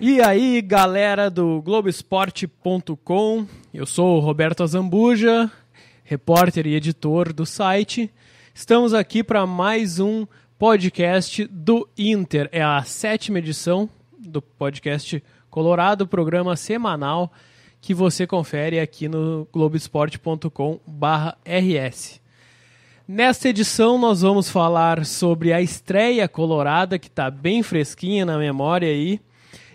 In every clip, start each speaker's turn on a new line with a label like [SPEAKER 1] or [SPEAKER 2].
[SPEAKER 1] E aí, galera do Globoesporte.com, eu sou o Roberto Azambuja, repórter e editor do site. Estamos aqui para mais um podcast do Inter. É a sétima edição do podcast Colorado, programa semanal que você confere aqui no globesport.com/rs. Nesta edição nós vamos falar sobre a estreia colorada que está bem fresquinha na memória aí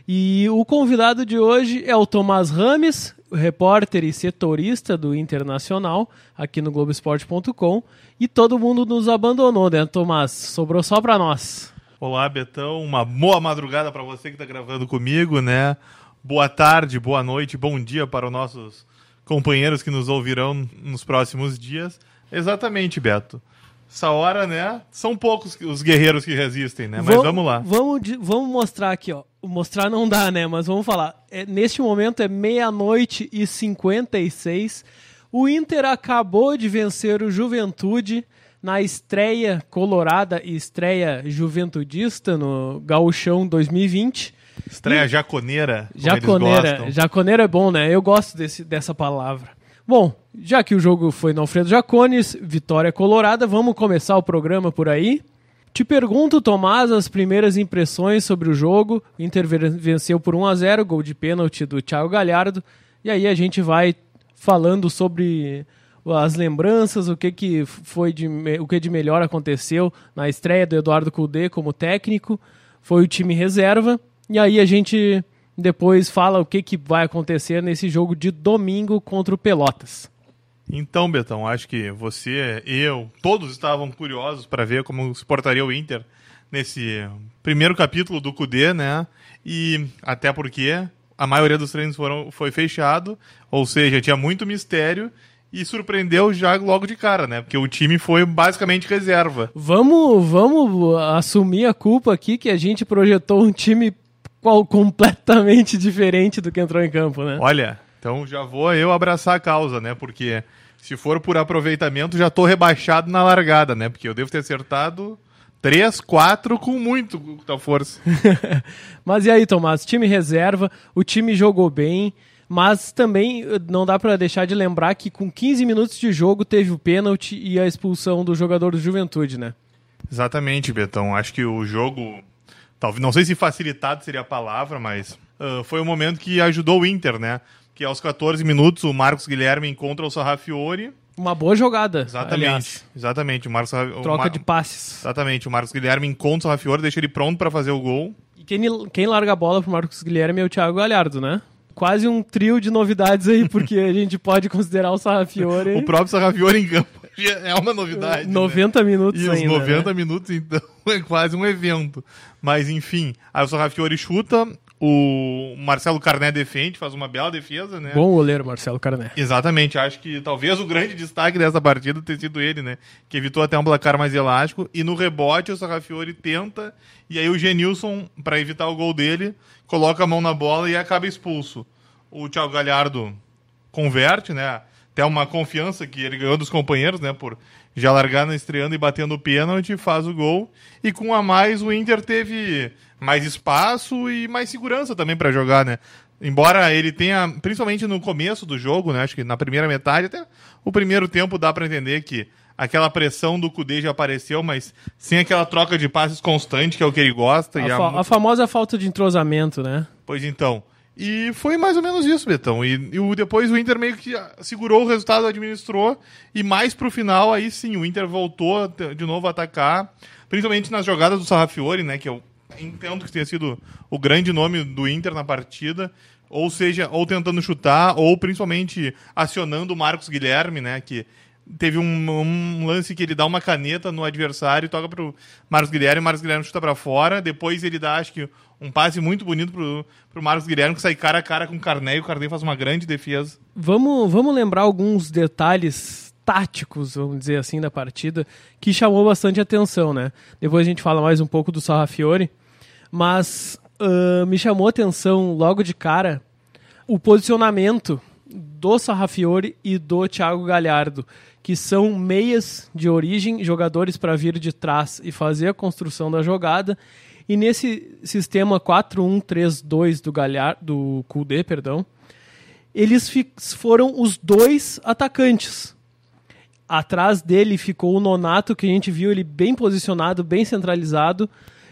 [SPEAKER 1] e o convidado de hoje é o Tomás Rames, repórter e setorista do Internacional, aqui no Globoesporte.com. E todo mundo nos abandonou, né, Tomás? Sobrou só para nós.
[SPEAKER 2] Olá, Betão. Uma boa madrugada para você que está gravando comigo, né? Boa tarde, boa noite, bom dia para os nossos companheiros que nos ouvirão nos próximos dias. Exatamente, Beto essa hora, né? São poucos os guerreiros que resistem, né? Mas vamos, vamos lá.
[SPEAKER 1] Vamos, vamos mostrar aqui, ó. Mostrar não dá, né? Mas vamos falar. É, neste momento é meia-noite e 56. O Inter acabou de vencer o Juventude na estreia colorada e estreia juventudista no Gauchão 2020.
[SPEAKER 2] Estreia e... jaconeira.
[SPEAKER 1] Jaconeira. Jaconeira é bom, né? Eu gosto desse, dessa palavra. Bom, já que o jogo foi no Alfredo Jacones, vitória colorada, vamos começar o programa por aí. Te pergunto, Tomás, as primeiras impressões sobre o jogo. O Inter venceu por 1 a 0 gol de pênalti do Thiago Galhardo. E aí a gente vai falando sobre as lembranças, o que, que foi de, o que de melhor aconteceu na estreia do Eduardo Cudê como técnico. Foi o time reserva. E aí a gente depois fala o que, que vai acontecer nesse jogo de domingo contra o Pelotas.
[SPEAKER 2] Então, Betão, acho que você, eu, todos estavam curiosos para ver como se portaria o Inter nesse primeiro capítulo do Cudê, né? E até porque a maioria dos treinos foram, foi fechado, ou seja, tinha muito mistério e surpreendeu já logo de cara, né? Porque o time foi basicamente reserva.
[SPEAKER 1] Vamos, vamos assumir a culpa aqui que a gente projetou um time qual completamente diferente do que entrou em campo, né?
[SPEAKER 2] Olha, então já vou eu abraçar a causa, né? Porque se for por aproveitamento, já tô rebaixado na largada, né? Porque eu devo ter acertado três, quatro com muito da força.
[SPEAKER 1] mas e aí, Tomás? Time reserva, o time jogou bem, mas também eh, não dá para deixar de lembrar que com 15 minutos de jogo teve o pênalti e a expulsão do jogador do Juventude, né?
[SPEAKER 2] Exatamente, Betão. Acho que o jogo talvez não sei se facilitado seria a palavra, mas uh, foi um momento que ajudou o Inter, né? Que aos 14 minutos o Marcos Guilherme encontra o Sarrafiore.
[SPEAKER 1] Uma boa jogada.
[SPEAKER 2] Exatamente. Aliás. Exatamente. O Marcos,
[SPEAKER 1] Troca o Mar... de passes.
[SPEAKER 2] Exatamente. O Marcos Guilherme encontra o Sarrafiore, deixa ele pronto para fazer o gol.
[SPEAKER 1] E quem, quem larga a bola pro Marcos Guilherme é o Thiago Galhardo, né? Quase um trio de novidades aí, porque a gente pode considerar o Sarrafiore.
[SPEAKER 2] o próprio Sarrafiore em campo é uma novidade.
[SPEAKER 1] 90
[SPEAKER 2] né?
[SPEAKER 1] minutos
[SPEAKER 2] E
[SPEAKER 1] ainda,
[SPEAKER 2] os 90
[SPEAKER 1] né?
[SPEAKER 2] minutos, então, é quase um evento. Mas, enfim, aí o Sarrafiori chuta, o Marcelo Carné defende, faz uma bela defesa, né?
[SPEAKER 1] Bom goleiro, Marcelo Carné.
[SPEAKER 2] Exatamente, acho que talvez o grande destaque dessa partida tenha sido ele, né? Que evitou até um placar mais elástico. E no rebote, o Sarrafiori tenta, e aí o Genilson, para evitar o gol dele, coloca a mão na bola e acaba expulso. O Thiago Galhardo converte, né? Até uma confiança que ele ganhou dos companheiros, né? Por já largar na estreando e batendo o pênalti, faz o gol. E com a mais, o Inter teve mais espaço e mais segurança também para jogar, né? Embora ele tenha, principalmente no começo do jogo, né? Acho que na primeira metade, até o primeiro tempo dá para entender que aquela pressão do Cudê já apareceu, mas sem aquela troca de passes constante, que é o que ele gosta.
[SPEAKER 1] A, fa a... a famosa falta de entrosamento, né?
[SPEAKER 2] Pois então. E foi mais ou menos isso, Betão. E, e o, depois o Inter meio que segurou o resultado, administrou. E mais pro final, aí sim, o Inter voltou de novo a atacar. Principalmente nas jogadas do Sarrafiore, né? Que eu entendo que tenha sido o grande nome do Inter na partida. Ou seja, ou tentando chutar, ou principalmente acionando o Marcos Guilherme, né? Que teve um, um, lance que ele dá uma caneta no adversário, toca pro Marcos Guilherme, o Marcos Guilherme chuta para fora, depois ele dá, acho que, um passe muito bonito pro, pro Marcos Guilherme, que sai cara a cara com o Carné, e o Carné faz uma grande defesa.
[SPEAKER 1] Vamos, vamos lembrar alguns detalhes táticos, vamos dizer assim, da partida, que chamou bastante atenção, né? Depois a gente fala mais um pouco do Sarrafiore, mas uh, me chamou atenção logo de cara o posicionamento do Sarrafiore e do Thiago Galhardo, que são meias de origem, jogadores para vir de trás e fazer a construção da jogada. E nesse sistema 4-1-3-2 do Galhardo, do Kudê, perdão, eles foram os dois atacantes. Atrás dele ficou o Nonato, que a gente viu ele bem posicionado, bem centralizado,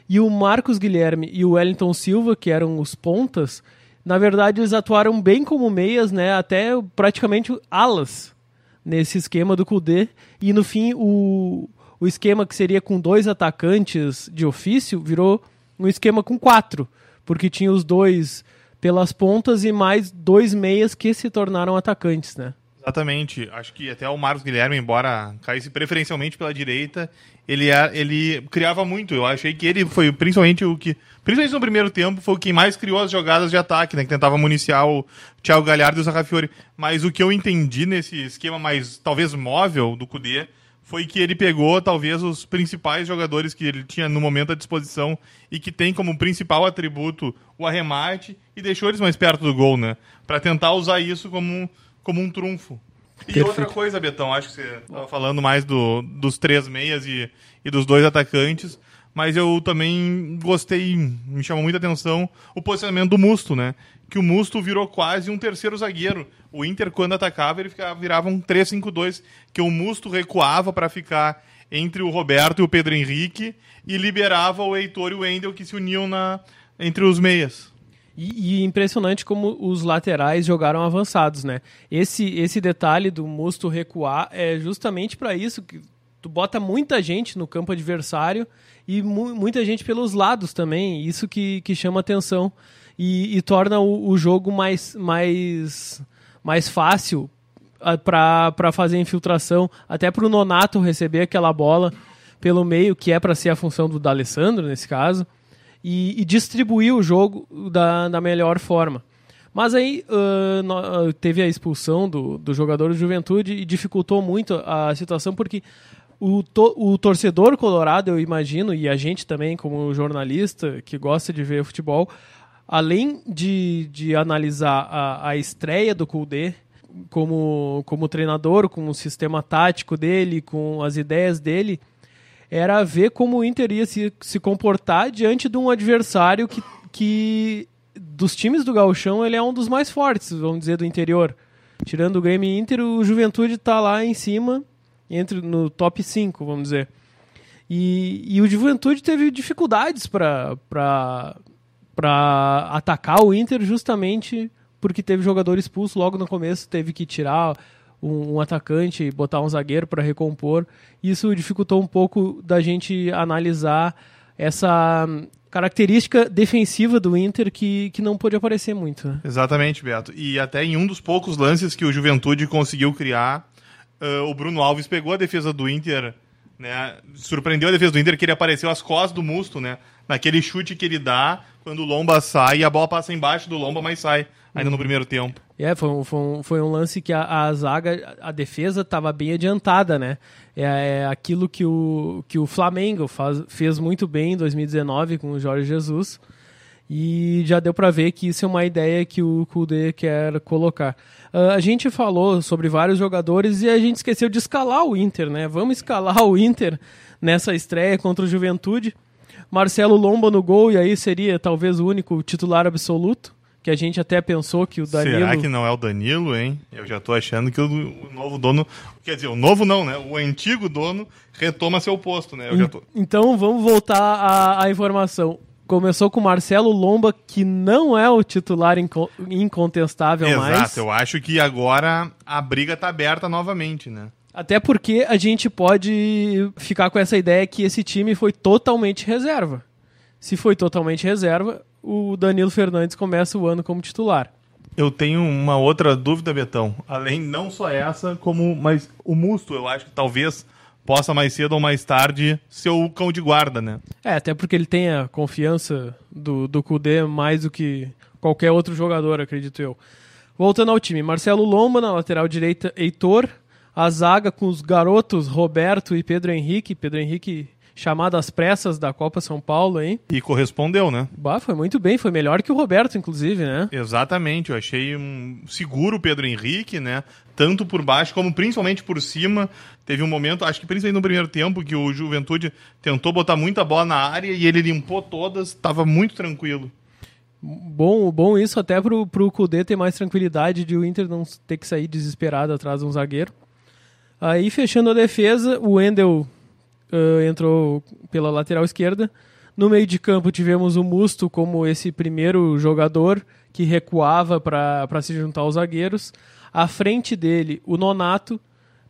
[SPEAKER 1] e o Marcos Guilherme e o Wellington Silva, que eram os pontas, na verdade eles atuaram bem como meias, né, até praticamente alas nesse esquema do Kudê. E no fim, o, o esquema que seria com dois atacantes de ofício virou um esquema com quatro, porque tinha os dois pelas pontas e mais dois meias que se tornaram atacantes, né?
[SPEAKER 2] Exatamente. Acho que até o Marcos Guilherme, embora caísse preferencialmente pela direita, ele, é, ele criava muito. Eu achei que ele foi principalmente o que. Principalmente no primeiro tempo, foi o que mais criou as jogadas de ataque, né? Que tentava municiar o Thiago Galhardo e o Sarrafiori. Mas o que eu entendi nesse esquema mais, talvez, móvel do Cudê foi que ele pegou talvez os principais jogadores que ele tinha no momento à disposição e que tem como principal atributo o arremate e deixou eles mais perto do gol, né? Para tentar usar isso como como um trunfo. E Perfeito. outra coisa, Betão, acho que você estava falando mais do, dos três meias e, e dos dois atacantes, mas eu também gostei, me chamou muita atenção o posicionamento do Musto, né? Que o Musto virou quase um terceiro zagueiro. O Inter, quando atacava, ele ficava, virava um 3-5-2, que o Musto recuava para ficar entre o Roberto e o Pedro Henrique e liberava o Heitor e o Wendel que se uniam na, entre os meias.
[SPEAKER 1] E, e, impressionante como os laterais jogaram avançados, né? Esse, esse detalhe do Musto recuar é justamente para isso que tu bota muita gente no campo adversário e mu muita gente pelos lados também. Isso que, que chama atenção e, e torna o, o, jogo mais, mais, mais fácil para fazer infiltração, até para o Nonato receber aquela bola pelo meio, que é para ser a função do D'Alessandro nesse caso e, e distribuir o jogo da, da melhor forma. Mas aí uh, teve a expulsão do, do jogador de juventude e dificultou muito a situação, porque o, to, o torcedor colorado, eu imagino, e a gente também, como jornalista que gosta de ver futebol, além de, de analisar a, a estreia do Kudê como, como treinador, com o sistema tático dele, com as ideias dele, era ver como o Inter ia se, se comportar diante de um adversário que, que dos times do Gauchão ele é um dos mais fortes, vamos dizer, do interior. Tirando o Grêmio Inter, o Juventude está lá em cima, entre no top 5, vamos dizer. E, e o Juventude teve dificuldades para atacar o Inter justamente porque teve jogador expulso logo no começo, teve que tirar um, um atacante, botar um zagueiro para recompor. Isso dificultou um pouco da gente analisar essa característica defensiva do Inter que, que não pôde aparecer muito. Né?
[SPEAKER 2] Exatamente, Beto. E até em um dos poucos lances que o Juventude conseguiu criar, uh, o Bruno Alves pegou a defesa do Inter, né? Surpreendeu a defesa do Inter que ele apareceu às costas do Musto, né? Naquele chute que ele dá quando o Lomba sai e a bola passa embaixo do Lomba, mas sai ainda no primeiro tempo.
[SPEAKER 1] É, foi um, foi um, foi um lance que a, a zaga, a defesa estava bem adiantada, né? É, é, aquilo que o, que o Flamengo faz, fez muito bem em 2019 com o Jorge Jesus. E já deu para ver que isso é uma ideia que o Kudê quer colocar. Uh, a gente falou sobre vários jogadores e a gente esqueceu de escalar o Inter, né? Vamos escalar o Inter nessa estreia contra o Juventude. Marcelo Lomba no gol, e aí seria talvez o único titular absoluto que a gente até pensou que o Danilo.
[SPEAKER 2] Será que não é o Danilo, hein? Eu já tô achando que o, o novo dono. Quer dizer, o novo não, né? O antigo dono retoma seu posto, né? Eu já tô...
[SPEAKER 1] Então vamos voltar à, à informação. Começou com o Marcelo Lomba, que não é o titular inco incontestável
[SPEAKER 2] Exato,
[SPEAKER 1] mais.
[SPEAKER 2] Exato, eu acho que agora a briga tá aberta novamente, né?
[SPEAKER 1] Até porque a gente pode ficar com essa ideia que esse time foi totalmente reserva. Se foi totalmente reserva, o Danilo Fernandes começa o ano como titular.
[SPEAKER 2] Eu tenho uma outra dúvida, Betão. Além não só essa, como mas o Musto, eu acho que talvez possa mais cedo ou mais tarde ser o cão de guarda, né?
[SPEAKER 1] É, até porque ele tem a confiança do, do Kudê mais do que qualquer outro jogador, acredito eu. Voltando ao time, Marcelo Lomba na lateral direita, Heitor, a zaga com os garotos Roberto e Pedro Henrique. Pedro Henrique chamado às pressas da Copa São Paulo, hein?
[SPEAKER 2] E correspondeu, né?
[SPEAKER 1] Bah, foi muito bem, foi melhor que o Roberto, inclusive, né?
[SPEAKER 2] Exatamente, eu achei um seguro o Pedro Henrique, né? Tanto por baixo como principalmente por cima. Teve um momento, acho que principalmente no primeiro tempo, que o Juventude tentou botar muita bola na área e ele limpou todas, estava muito tranquilo.
[SPEAKER 1] Bom, bom isso até pro, pro Kudê ter mais tranquilidade de o Inter não ter que sair desesperado atrás de um zagueiro. Aí, fechando a defesa, o Wendel uh, entrou pela lateral esquerda. No meio de campo tivemos o Musto como esse primeiro jogador que recuava para se juntar aos zagueiros. À frente dele, o Nonato.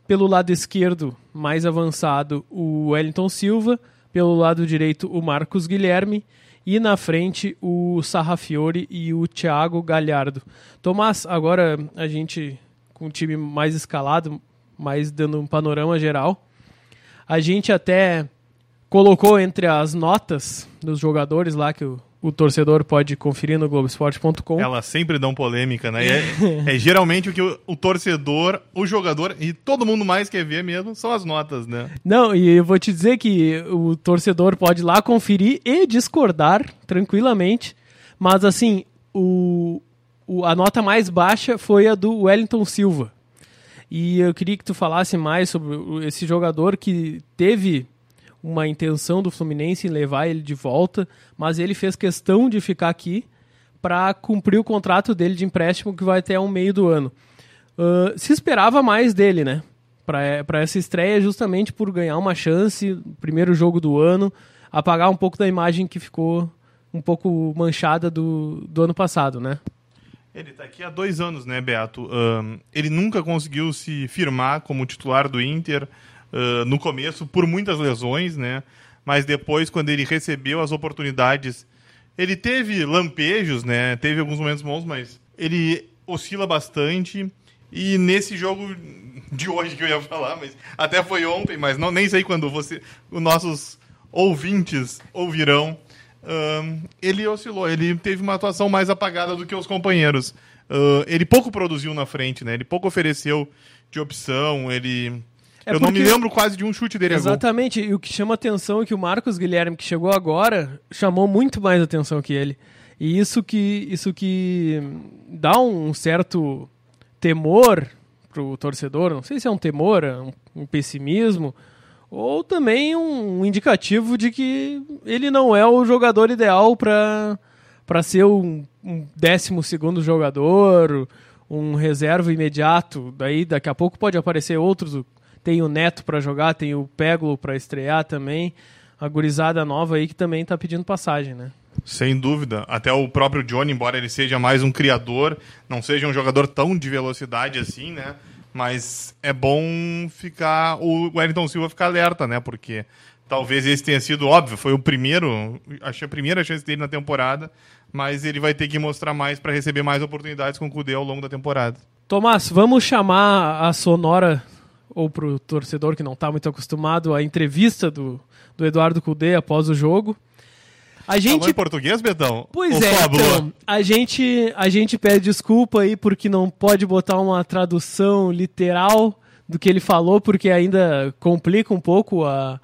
[SPEAKER 1] Pelo lado esquerdo, mais avançado, o Wellington Silva. Pelo lado direito, o Marcos Guilherme. E na frente, o Sarrafiore e o Thiago Galhardo. Tomás, agora a gente com o time mais escalado, mais dando um panorama geral. A gente até colocou entre as notas dos jogadores lá que o, o torcedor pode conferir no Globoesporte.com.
[SPEAKER 2] Elas sempre dão polêmica, né? É, é, geralmente o que o, o, torcedor, o jogador e todo mundo mais quer ver mesmo são as notas, né?
[SPEAKER 1] Não, e eu vou te dizer que o torcedor pode lá conferir e discordar tranquilamente, mas assim, o, o, a nota mais baixa foi a do Wellington Silva. E eu queria que tu falasse mais sobre esse jogador que teve uma intenção do Fluminense em levar ele de volta, mas ele fez questão de ficar aqui para cumprir o contrato dele de empréstimo que vai até o meio do ano. Uh, se esperava mais dele, né? Para essa estreia, justamente por ganhar uma chance, primeiro jogo do ano, apagar um pouco da imagem que ficou um pouco manchada do, do ano passado, né?
[SPEAKER 2] Ele está aqui há dois anos, né, Beato? Ele nunca conseguiu se firmar como titular do Inter uh, no começo, por muitas lesões, né? Mas depois, quando ele recebeu as oportunidades, ele teve lampejos, né? Teve alguns momentos bons, mas ele oscila bastante. E nesse jogo de hoje que eu ia falar, mas até foi ontem, mas não nem sei quando você, os nossos ouvintes ouvirão uh, ele oscilou, ele teve uma atuação mais apagada do que os companheiros. Uh, ele pouco produziu na frente, né? Ele pouco ofereceu de opção, ele... É eu porque... não me lembro quase de um chute dele
[SPEAKER 1] Exatamente, e o que chama atenção é que o Marcos Guilherme, que chegou agora, chamou muito mais atenção que ele. E isso que, isso que dá um certo temor pro torcedor, não sei se é um temor, é um, um pessimismo, ou também um indicativo de que ele não é o jogador ideal para para ser um, um décimo segundo jogador, um reserva imediato. Daí daqui a pouco pode aparecer outros. Tem o Neto para jogar, tem o Peglo para estrear também. A gurizada nova aí que também está pedindo passagem, né?
[SPEAKER 2] Sem dúvida. Até o próprio Johnny, embora ele seja mais um criador, não seja um jogador tão de velocidade assim, né? Mas é bom ficar. O Wellington Silva ficar alerta, né? Porque talvez esse tenha sido óbvio, foi o primeiro. A primeira chance dele na temporada. Mas ele vai ter que mostrar mais para receber mais oportunidades com o Cudê ao longo da temporada.
[SPEAKER 1] Tomás, vamos chamar a sonora, ou para o torcedor que não está muito acostumado, a entrevista do, do Eduardo Cudê após o jogo.
[SPEAKER 2] A gente... Falou em português, Betão?
[SPEAKER 1] Pois Ou é, então, a gente, a gente pede desculpa aí porque não pode botar uma tradução literal do que ele falou, porque ainda complica um pouco a,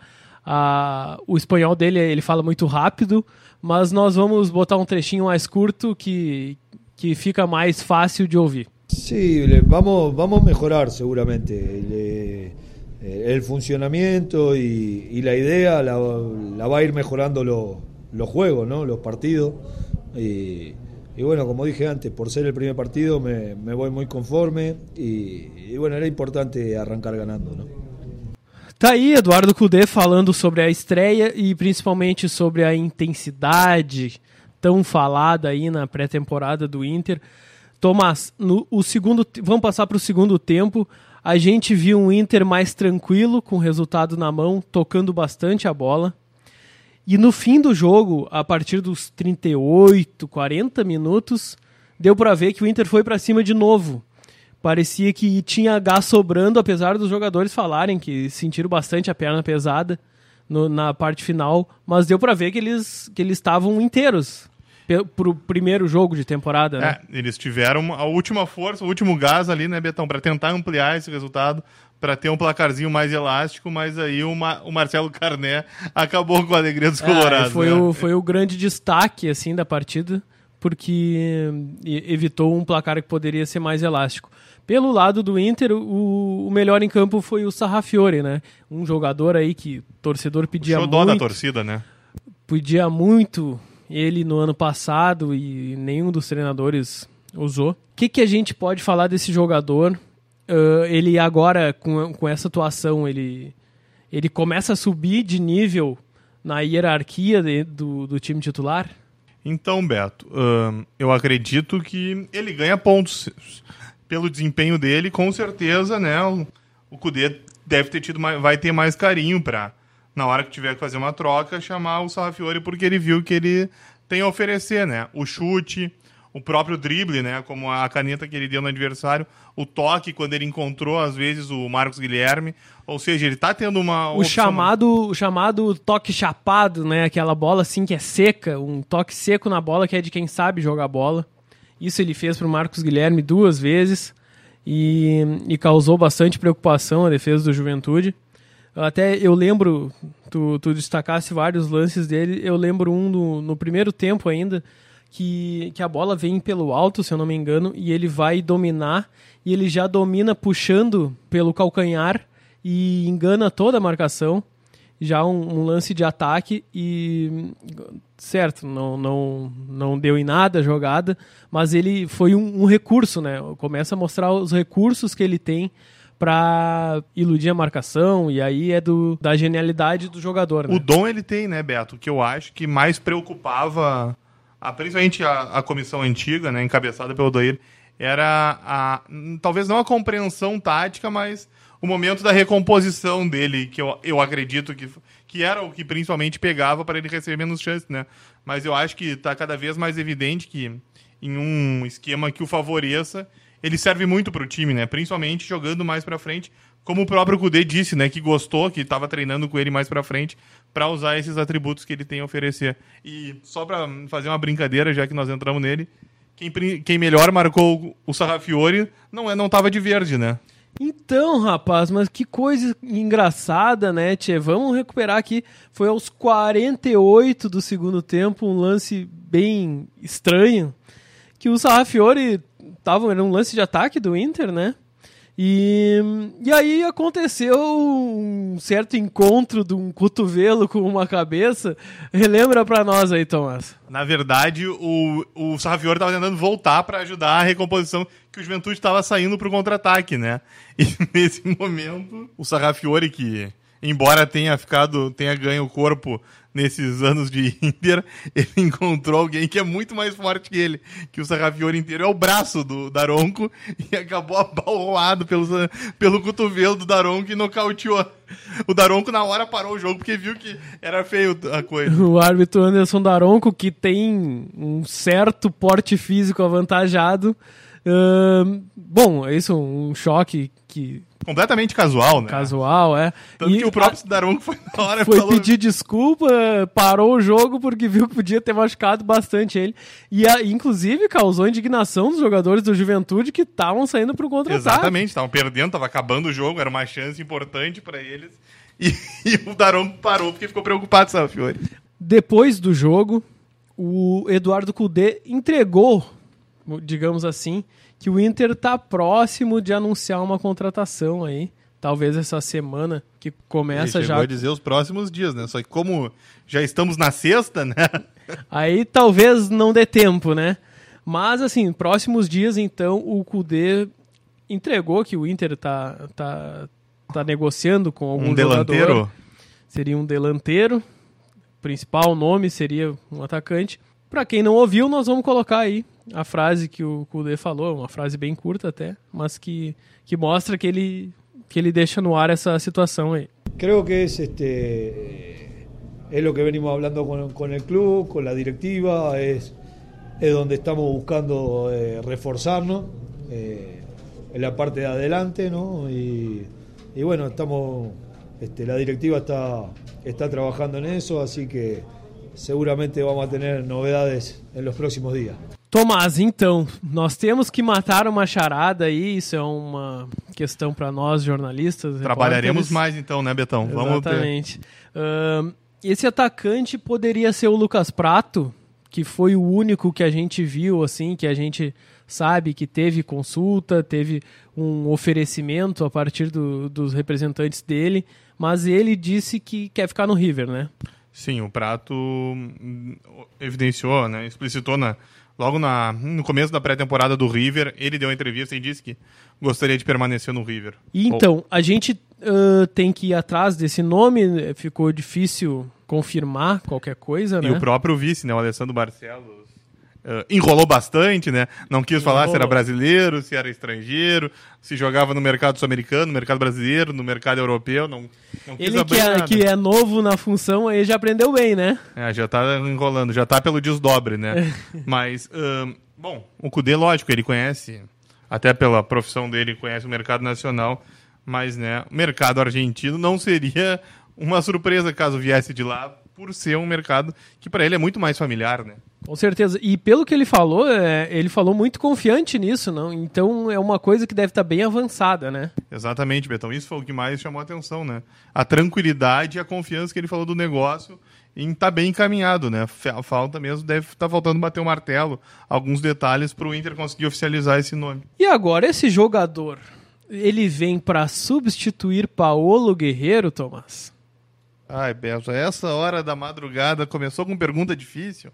[SPEAKER 1] a, o espanhol dele, ele fala muito rápido, mas nós vamos botar um trechinho mais curto que, que fica mais fácil de ouvir.
[SPEAKER 3] Sí, vamos, vamos a mejorar seguramente el, el funcionamiento y, y la idea la, la va a ir mejorando lo, los juegos, ¿no? los partidos. Y, y, bueno, como dije antes, por ser el primer partido me, me voy muy conforme y, y, bueno, era importante arrancar ganando. ¿no?
[SPEAKER 1] Tá aí Eduardo Cudê falando sobre a estreia e principalmente sobre a intensidade tão falada aí na pré-temporada do Inter. Tomás, no o segundo, vamos passar para o segundo tempo. A gente viu um Inter mais tranquilo, com o resultado na mão, tocando bastante a bola. E no fim do jogo, a partir dos 38, 40 minutos, deu para ver que o Inter foi para cima de novo. Parecia que tinha gás sobrando, apesar dos jogadores falarem que sentiram bastante a perna pesada no, na parte final, mas deu para ver que eles que eles estavam inteiros. Pro primeiro jogo de temporada, né?
[SPEAKER 2] É, eles tiveram a última força, o último gás ali, né, Betão, para tentar ampliar esse resultado, para ter um placarzinho mais elástico, mas aí o, Ma- o Marcelo Carné acabou com a alegria dos
[SPEAKER 1] É,
[SPEAKER 2] colorados.
[SPEAKER 1] foi,
[SPEAKER 2] né?
[SPEAKER 1] o, foi o grande destaque assim da partida, porque evitou um placar que poderia ser mais elástico. Pelo lado do Inter, o, o melhor em campo foi o Sarrafiore, né? Um jogador aí que o torcedor pedia
[SPEAKER 2] Xodó
[SPEAKER 1] muito,
[SPEAKER 2] da torcida, né?
[SPEAKER 1] pedia muito ele no ano passado e nenhum dos treinadores usou. O que, que a gente pode falar desse jogador? Ah, ele agora, com, com essa atuação, ele, ele começa a subir de nível na hierarquia de- do, do time titular?
[SPEAKER 2] Então, Beto, ahn, eu acredito que ele ganha pontos pelo desempenho dele, com certeza, né? O, o Cudê deve ter tido mais, vai ter mais carinho pra, na hora que tiver que fazer uma troca, chamar o Sarrafiore, porque ele viu que ele tem a oferecer, né? O chute, o próprio drible, né? Como a caneta que ele deu no adversário, o toque quando ele encontrou, às vezes, o Marcos Guilherme. Ou seja, ele tá tendo uma.
[SPEAKER 1] O chamado, o chamado toque chapado, né? Aquela bola assim que é seca, um toque seco na bola que é de quem sabe jogar bola. Isso ele fez pro Marcos Guilherme duas vezes e, e causou bastante preocupação a defesa do Juventude. Até eu lembro, tu, tu destacasse vários lances dele, eu lembro um no, no primeiro tempo ainda, que, que a bola vem pelo alto, se eu não me engano, e ele vai dominar, e ele já domina puxando pelo calcanhar e engana toda a marcação. Já um, um lance de ataque e certo, não, não, não deu em nada a jogada, mas ele foi um, um recurso, né? Começa a mostrar os recursos que ele tem para iludir a marcação e aí é do, da genialidade do jogador, né?
[SPEAKER 2] O dom ele tem, né, Beto? Que eu acho que mais preocupava, a, principalmente a, a comissão antiga, né, encabeçada pelo Doir, era a, talvez não a compreensão tática, mas o momento da recomposição dele, que eu, eu acredito que, que era o que principalmente pegava para ele receber menos chances, né? Mas eu acho que está cada vez mais evidente que em um esquema que o favoreça, ele serve muito para o time, né? Principalmente jogando mais para frente, como o próprio Kudê disse, né? Que gostou, que estava treinando com ele mais para frente, para usar esses atributos que ele tem a oferecer. E só para fazer uma brincadeira, já que nós entramos nele, quem, quem melhor marcou o Sarrafiore não é, não tava de verde, né?
[SPEAKER 1] Então, rapaz, mas que coisa engraçada, né, Tchê? Vamos recuperar aqui. Foi aos 48 do segundo tempo, um lance bem estranho, que o Sarrafiore tava, era um lance de ataque do Inter, né? E, e aí aconteceu um certo encontro de um cotovelo com uma cabeça. Relembra pra nós aí, Tomás.
[SPEAKER 2] Na verdade, o, o Sarrafiore estava tentando voltar para ajudar a recomposição que o Juventude estava saindo para o contra-ataque, né? E nesse momento, o Sarrafiore, que embora tenha ficado, tenha ganho o corpo nesses anos de Inter, ele encontrou alguém que é muito mais forte que ele, que o Sarrafiore inteiro é o braço do Daronco e acabou abalroado pelo, pelo cotovelo do Daronco e nocauteou. O Daronco na hora parou o jogo porque viu que era feio a coisa.
[SPEAKER 1] O árbitro Anderson Daronco, que tem um certo porte físico avantajado. Bom, é isso, um choque que
[SPEAKER 2] Completamente casual, né?
[SPEAKER 1] casual, é.
[SPEAKER 2] Tanto
[SPEAKER 1] E
[SPEAKER 2] que o próprio Daronco foi na hora
[SPEAKER 1] foi
[SPEAKER 2] falou...
[SPEAKER 1] pedir desculpa, parou o jogo porque viu que podia ter machucado bastante ele. E a- inclusive causou indignação dos jogadores do Juventude que estavam saindo pro contra-ataque.
[SPEAKER 2] Exatamente, estavam perdendo, estava acabando o jogo, era uma chance importante para eles. E, e o Daronco parou porque ficou preocupado, sabe, Fiore?
[SPEAKER 1] Depois do jogo, o Eduardo Cudê entregou, digamos assim, que o Inter está próximo de anunciar uma contratação aí. Talvez essa semana que começa
[SPEAKER 2] Ele
[SPEAKER 1] já.
[SPEAKER 2] a dizer os próximos dias, né? Só que como já estamos na sexta, né?
[SPEAKER 1] Aí talvez não dê tempo, né? Mas assim, próximos dias então o Cudê entregou que o Inter tá, tá, tá negociando com algum
[SPEAKER 2] Um
[SPEAKER 1] jogador.
[SPEAKER 2] delanteiro.
[SPEAKER 1] seria um delanteiro. O principal nome seria um atacante. Pra quem não ouviu, nós vamos colocar aí a frase que o Kudê falou, uma frase bem curta até, mas que, que mostra que ele, que ele deixa no ar essa situação aí.
[SPEAKER 3] Creo que es este es lo que venimos hablando con, con el club, con la directiva, es, es donde estamos buscando eh, reforzarnos eh, en la parte de adelante, ¿no? Y, y bueno, estamos, este, la directiva está, está trabajando en eso, así que seguramente vamos a tener novedades en los próximos días.
[SPEAKER 1] Tomás, então, nós temos que matar uma charada aí, isso é uma questão para nós jornalistas.
[SPEAKER 2] Trabalharemos
[SPEAKER 1] repórteres.
[SPEAKER 2] mais então, né, Betão? Vamos ter.
[SPEAKER 1] Exatamente. Ahn, esse atacante poderia ser o Lucas Prato, que foi o único que a gente viu, assim, que a gente sabe que teve consulta, teve um oferecimento a partir do- dos representantes dele, mas ele disse que quer ficar no River, né?
[SPEAKER 2] Sim, o Prato hum, evidenciou, né, explicitou na, logo na, no começo da pré-temporada do River, ele deu uma entrevista e disse que gostaria de permanecer no River.
[SPEAKER 1] E então, a gente ah, tem que ir atrás desse nome, né? ficou difícil confirmar qualquer coisa,
[SPEAKER 2] E
[SPEAKER 1] né?
[SPEAKER 2] o próprio vice, né, o Alessandro Barcelos, eh, enrolou bastante, né? Não quis falar se era
[SPEAKER 1] Enrolou.
[SPEAKER 2] brasileiro, se era estrangeiro, se jogava no mercado sul-americano, no mercado brasileiro, no mercado europeu, não, não
[SPEAKER 1] Ele que é, que é novo na função, aí já aprendeu bem, né?
[SPEAKER 2] É, já tá enrolando, já tá pelo desdobre, né? Mas, ahn, bom, o Cudê, lógico, ele conhece, até pela profissão dele, conhece o mercado nacional, mas, né, o mercado argentino não seria uma surpresa caso viesse de lá, por ser um mercado que para ele é muito mais familiar, né?
[SPEAKER 1] Com certeza. E pelo que ele falou, é, ele falou muito confiante nisso, não? Então é uma coisa que deve estar bem avançada, né?
[SPEAKER 2] Exatamente, Betão. Isso foi o que mais chamou a atenção, né? A tranquilidade e a confiança que ele falou do negócio em estar bem encaminhado, né? Fa- Falta mesmo, deve estar faltando bater o martelo, alguns detalhes para o Inter conseguir oficializar esse nome.
[SPEAKER 1] E agora, esse jogador, ele vem para substituir Paolo Guerreiro, Tomás?
[SPEAKER 2] Ai, Beto, essa hora da madrugada começou com pergunta difícil.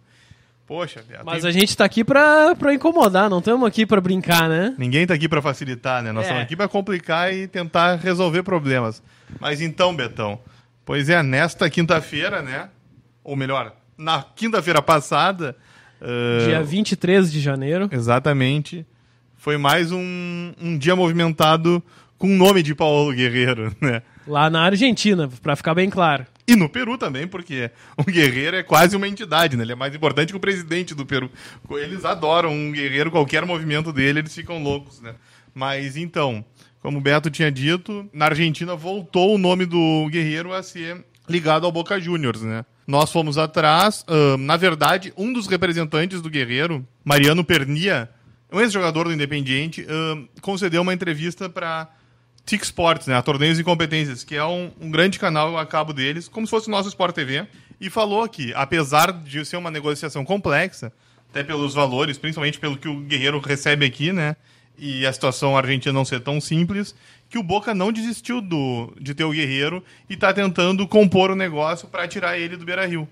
[SPEAKER 2] Poxa.
[SPEAKER 1] Mas
[SPEAKER 2] tem-
[SPEAKER 1] a gente tá aqui pra, pra incomodar, não estamos aqui pra brincar, né?
[SPEAKER 2] Ninguém tá aqui para facilitar, né? Nós
[SPEAKER 1] É.
[SPEAKER 2] estamos aqui para complicar e tentar resolver problemas. Mas então, Betão, pois é, nesta quinta-feira, né? Ou melhor, na quinta-feira passada. ah,
[SPEAKER 1] Dia 23 de janeiro.
[SPEAKER 2] Exatamente. Foi mais um, um dia movimentado com o nome de Paulo Guerreiro, né?
[SPEAKER 1] Lá na Argentina, pra ficar bem claro.
[SPEAKER 2] E no Peru também, porque o guerreiro é quase uma entidade, né? Ele é mais importante que o presidente do Peru. Eles adoram um guerreiro, qualquer movimento dele, eles ficam loucos, né? Mas então, como o Beto tinha dito, na Argentina voltou o nome do guerreiro a ser ligado ao Boca Juniors, né? Nós fomos atrás, na verdade, um dos representantes do guerreiro, Mariano Pernia, um ex-jogador do Independiente, concedeu uma entrevista para TIC Sports, né, a Torneios e Competências, que é um, um grande canal a cabo deles, como se fosse o nosso Sport TV, e falou que, apesar de ser uma negociação complexa, até pelos valores, principalmente pelo que o Guerreiro recebe aqui, né, e a situação argentina não ser tão simples, que o Boca não desistiu do, de ter o Guerreiro e está tentando compor o negócio para tirar ele do Beira-Rio.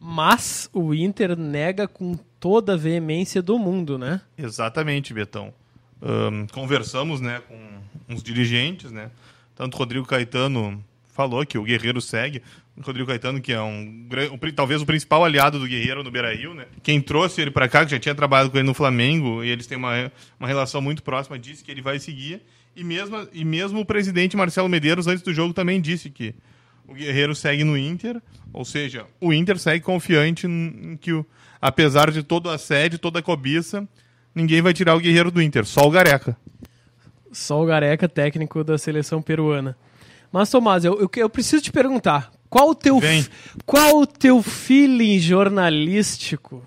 [SPEAKER 1] Mas o Inter nega com toda a veemência do mundo, né?
[SPEAKER 2] Exatamente, Betão. Ahn, conversamos né, com uns dirigentes, né? Tanto Rodrigo Caetano falou que o Guerreiro segue. O Rodrigo Caetano, que é um talvez o principal aliado do Guerreiro no Beira-Rio, né? Quem trouxe ele para cá, que já tinha trabalhado com ele no Flamengo, e eles têm uma, uma relação muito próxima, disse que ele vai seguir. E mesmo, e mesmo o presidente Marcelo Medeiros, antes do jogo, também disse que o Guerreiro segue no Inter, ou seja, o Inter segue confiante em que, apesar de todo o assédio, toda a cobiça, ninguém vai tirar o Guerreiro do Inter, só o Gareca.
[SPEAKER 1] Só o Gareca, técnico da seleção peruana. Mas, Tomás, eu, eu, eu preciso te perguntar, qual o teu, f- qual o teu feeling jornalístico?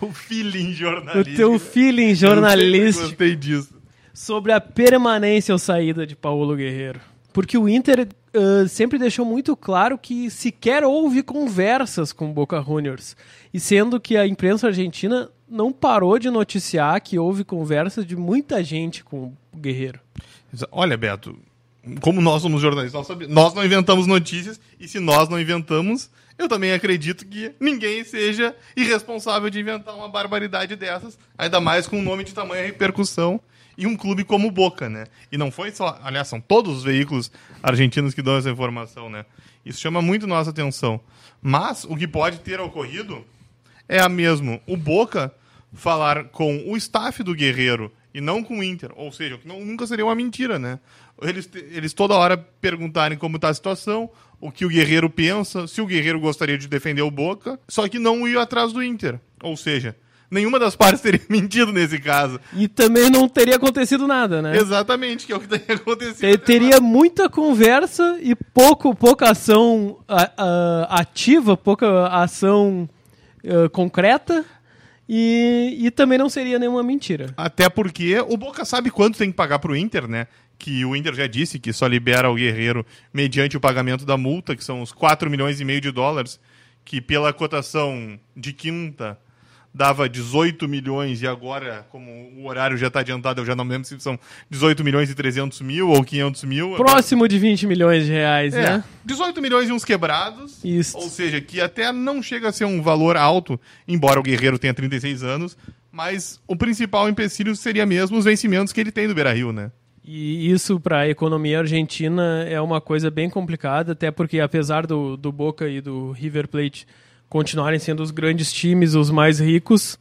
[SPEAKER 2] O feeling
[SPEAKER 1] O
[SPEAKER 2] jornalístico.
[SPEAKER 1] teu feeling
[SPEAKER 2] Eu
[SPEAKER 1] jornalístico
[SPEAKER 2] Gostei disso.
[SPEAKER 1] sobre a permanência ou saída de Paulo Guerreiro. Porque o Inter sempre deixou muito claro que sequer houve conversas com Boca Juniors. E sendo que a imprensa argentina não parou de noticiar que houve conversas de muita gente com o Guerreiro.
[SPEAKER 2] Olha, Beto, como nós somos jornalistas, nós não inventamos notícias, e se nós não inventamos, eu também acredito que ninguém seja irresponsável de inventar uma barbaridade dessas, ainda mais com um nome de tamanha repercussão e um clube como o Boca, né? E não foi só, aliás, são todos os veículos argentinos que dão essa informação, né? Isso chama muito nossa atenção. Mas o que pode ter ocorrido é a mesmo o Boca falar com o staff do Guerreiro e não com o Inter. Ou seja, o que não- nunca seria uma mentira, né? Eles, eles toda hora perguntarem como está a situação, o que o Guerreiro pensa, se o Guerreiro gostaria de defender o Boca, só que não ir atrás do Inter. Ou seja, nenhuma das partes teria mentido nesse caso.
[SPEAKER 1] E também não teria acontecido nada, né?
[SPEAKER 2] Exatamente, que é o que teria acontecido.
[SPEAKER 1] Te- teria muita conversa e pouco, pouca ação a- ativa, pouca ação eh, concreta. E, e também não seria nenhuma mentira.
[SPEAKER 2] Até porque o Boca sabe quanto tem que pagar pro Inter, né? Que o Inter já disse que só libera o Guerreiro mediante o pagamento da multa, que são os 4 milhões e meio de dólares, que pela cotação de quinta dava 18 milhões e agora, como o horário já está adiantado, eu já não me lembro se são 18 milhões e 300 mil ou 500 mil.
[SPEAKER 1] Próximo de 20 milhões de reais,
[SPEAKER 2] É,
[SPEAKER 1] né?
[SPEAKER 2] 18 milhões e uns quebrados.
[SPEAKER 1] Isso.
[SPEAKER 2] Ou seja, que até não chega a ser um valor alto, embora o Guerreiro tenha 36 anos, mas o principal empecilho seria mesmo os vencimentos que ele tem do Beira-Rio, né?
[SPEAKER 1] E isso para a economia argentina é uma coisa bem complicada, até porque apesar do, do Boca e do River Plate continuarem sendo os grandes times, os mais ricos,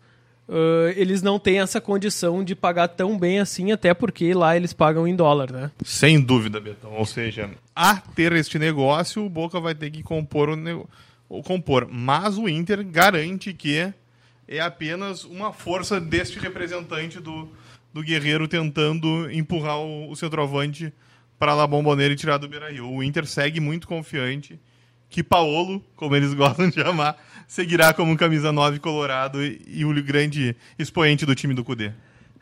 [SPEAKER 1] ãh, eles não têm essa condição de pagar tão bem assim, até porque lá eles pagam em dólar, né?
[SPEAKER 2] Sem dúvida, Betão. Ou seja, a ter este negócio, o Boca vai ter que compor o ou compor. Mas o Inter garante que é apenas uma força deste representante do, do Guerreiro tentando empurrar o, o centroavante para La Bombonera e tirar do Beira-Rio. O Inter segue muito confiante que Paolo, como eles gostam de chamar, seguirá como um camisa 9 colorado e, e o grande expoente do time do Cudê.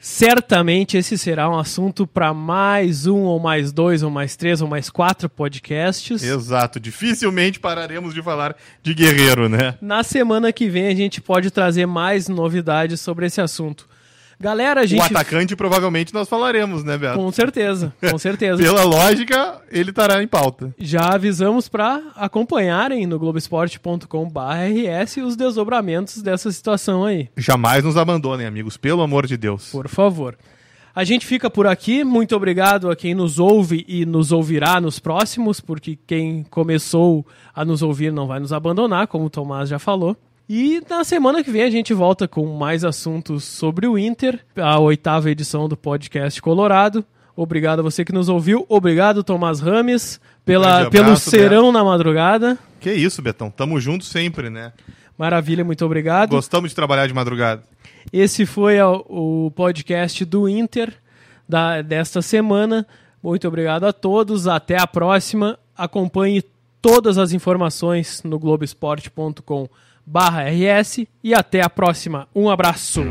[SPEAKER 1] Certamente esse será um assunto para mais um, ou mais dois, ou mais três, ou mais quatro podcasts.
[SPEAKER 2] Exato, dificilmente pararemos de falar de Guerreiro, né?
[SPEAKER 1] Na semana que vem a gente pode trazer mais novidades sobre esse assunto. Galera, a gente.
[SPEAKER 2] O atacante provavelmente nós falaremos, né, Beto?
[SPEAKER 1] Com certeza, com certeza.
[SPEAKER 2] Pela lógica, ele estará em pauta.
[SPEAKER 1] Já avisamos para acompanharem no globesport.com/rs os desdobramentos dessa situação aí,
[SPEAKER 2] Jamais nos abandonem, amigos, pelo amor de Deus.
[SPEAKER 1] por favor. A gente fica por aqui. Muito obrigado a quem nos ouve e nos ouvirá nos próximos, porque quem começou a nos ouvir não vai nos abandonar, como o Tomás já falou. E na semana que vem a gente volta com mais assuntos sobre o Inter, a oitava edição do podcast Colorado. Obrigado a você que nos ouviu. Obrigado, Tomás Rames, pela,
[SPEAKER 2] Grande
[SPEAKER 1] pelo
[SPEAKER 2] abraço,
[SPEAKER 1] serão na madrugada.
[SPEAKER 2] Que isso, Betão. Tamo junto sempre, né?
[SPEAKER 1] Maravilha, muito obrigado.
[SPEAKER 2] Gostamos de trabalhar de madrugada.
[SPEAKER 1] Esse foi a- o podcast do Inter da, desta semana. Muito obrigado a todos. Até a próxima. Acompanhe todas as informações no globesport.com/rs e até a próxima. Um abraço.